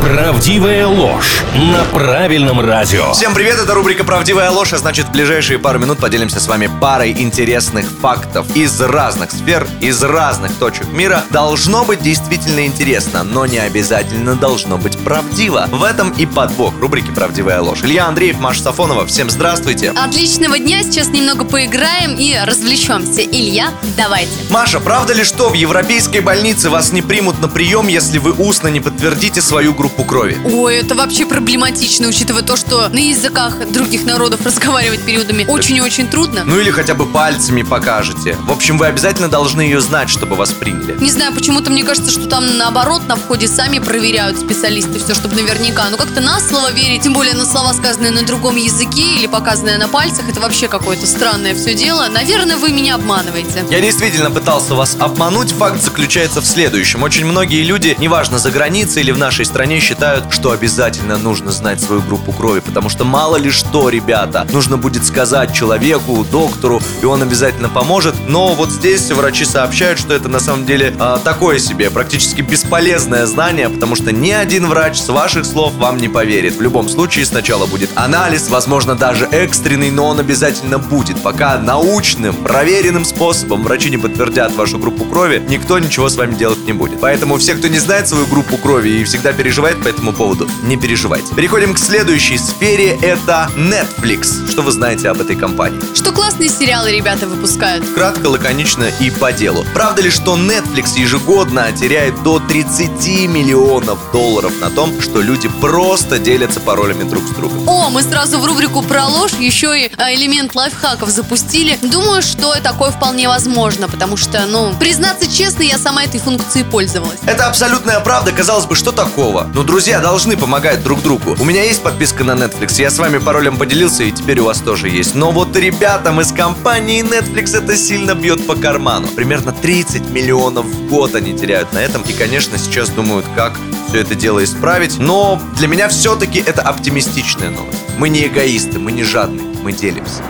Правдивая ложь на правильном радио. Всем привет, это рубрика «Правдивая ложь», а значит в ближайшие пару минут поделимся с вами парой интересных фактов из разных сфер, из разных точек мира. Должно быть действительно интересно, но не обязательно должно быть правдиво. В этом и подвох рубрики «Правдивая ложь». Илья Андреев, Маша Сафонова, всем здравствуйте. Отличного дня, сейчас немного поиграем и развлечемся. Илья, давайте. Маша, правда ли, что в европейской больнице вас не примут на прием, если вы устно не подтвердите свою группу крови? Ой, это вообще проблематично, учитывая то, что на языках других народов разговаривать периодами очень и очень трудно. Ну или хотя бы пальцами покажете. В общем, вы обязательно должны ее знать, чтобы вас приняли. Не знаю, почему-то мне кажется, что там наоборот на входе сами проверяют специалисты все, чтобы наверняка. Ну как-то на слово верить, тем более на слова, сказанные на другом языке или показанные на пальцах, это вообще какое-то странное все дело. Наверное, вы меня обманываете. Я действительно пытался вас обмануть. Факт заключается в следующем. Очень многие люди, неважно за границей или в нашей стране, считают, что обязательно нужно знать свою группу крови, потому что мало ли что, ребята, нужно будет сказать человеку, доктору, и он обязательно поможет. Но вот здесь врачи сообщают, что это на самом деле а, такое себе, практически бесполезное знание, потому что ни один врач с ваших слов вам не поверит. В любом случае сначала будет анализ, возможно даже экстренный, но он обязательно будет. Пока научным, проверенным способом врачи не подтвердят вашу группу крови, никто ничего с вами делать не будет. Поэтому все, кто не знает свою группу крови и всегда переживает по этому поводу, не переживайте. Переходим к следующей сфере, это Netflix. Что вы знаете об этой компании? Что классные сериалы ребята выпускают. Кратко, лаконично и по делу. Правда ли, что Netflix ежегодно теряет до 30 миллионов долларов на том, что люди просто делятся паролями друг с другом? О, мы сразу в рубрику про ложь еще и а, элемент лайфхаков запустили. Думаю, что такое вполне возможно, потому что, ну, признаться честно, я сама этой функцией пользовалась. Это абсолютная правда, казалось бы, что такого? Но друзья должны помогать друг другу. У меня есть подписка на Netflix, я с вами паролем поделился, и теперь у вас тоже есть. Но вот ребятам из компании Netflix это сильно бьет по карману. Примерно 30 миллионов в год они теряют на этом, и, конечно, сейчас думают, как все это дело исправить. Но для меня все-таки это оптимистичная новость. Мы не эгоисты, мы не жадные, мы делимся.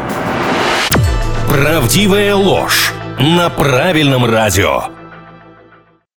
Правдивая ложь на правильном радио.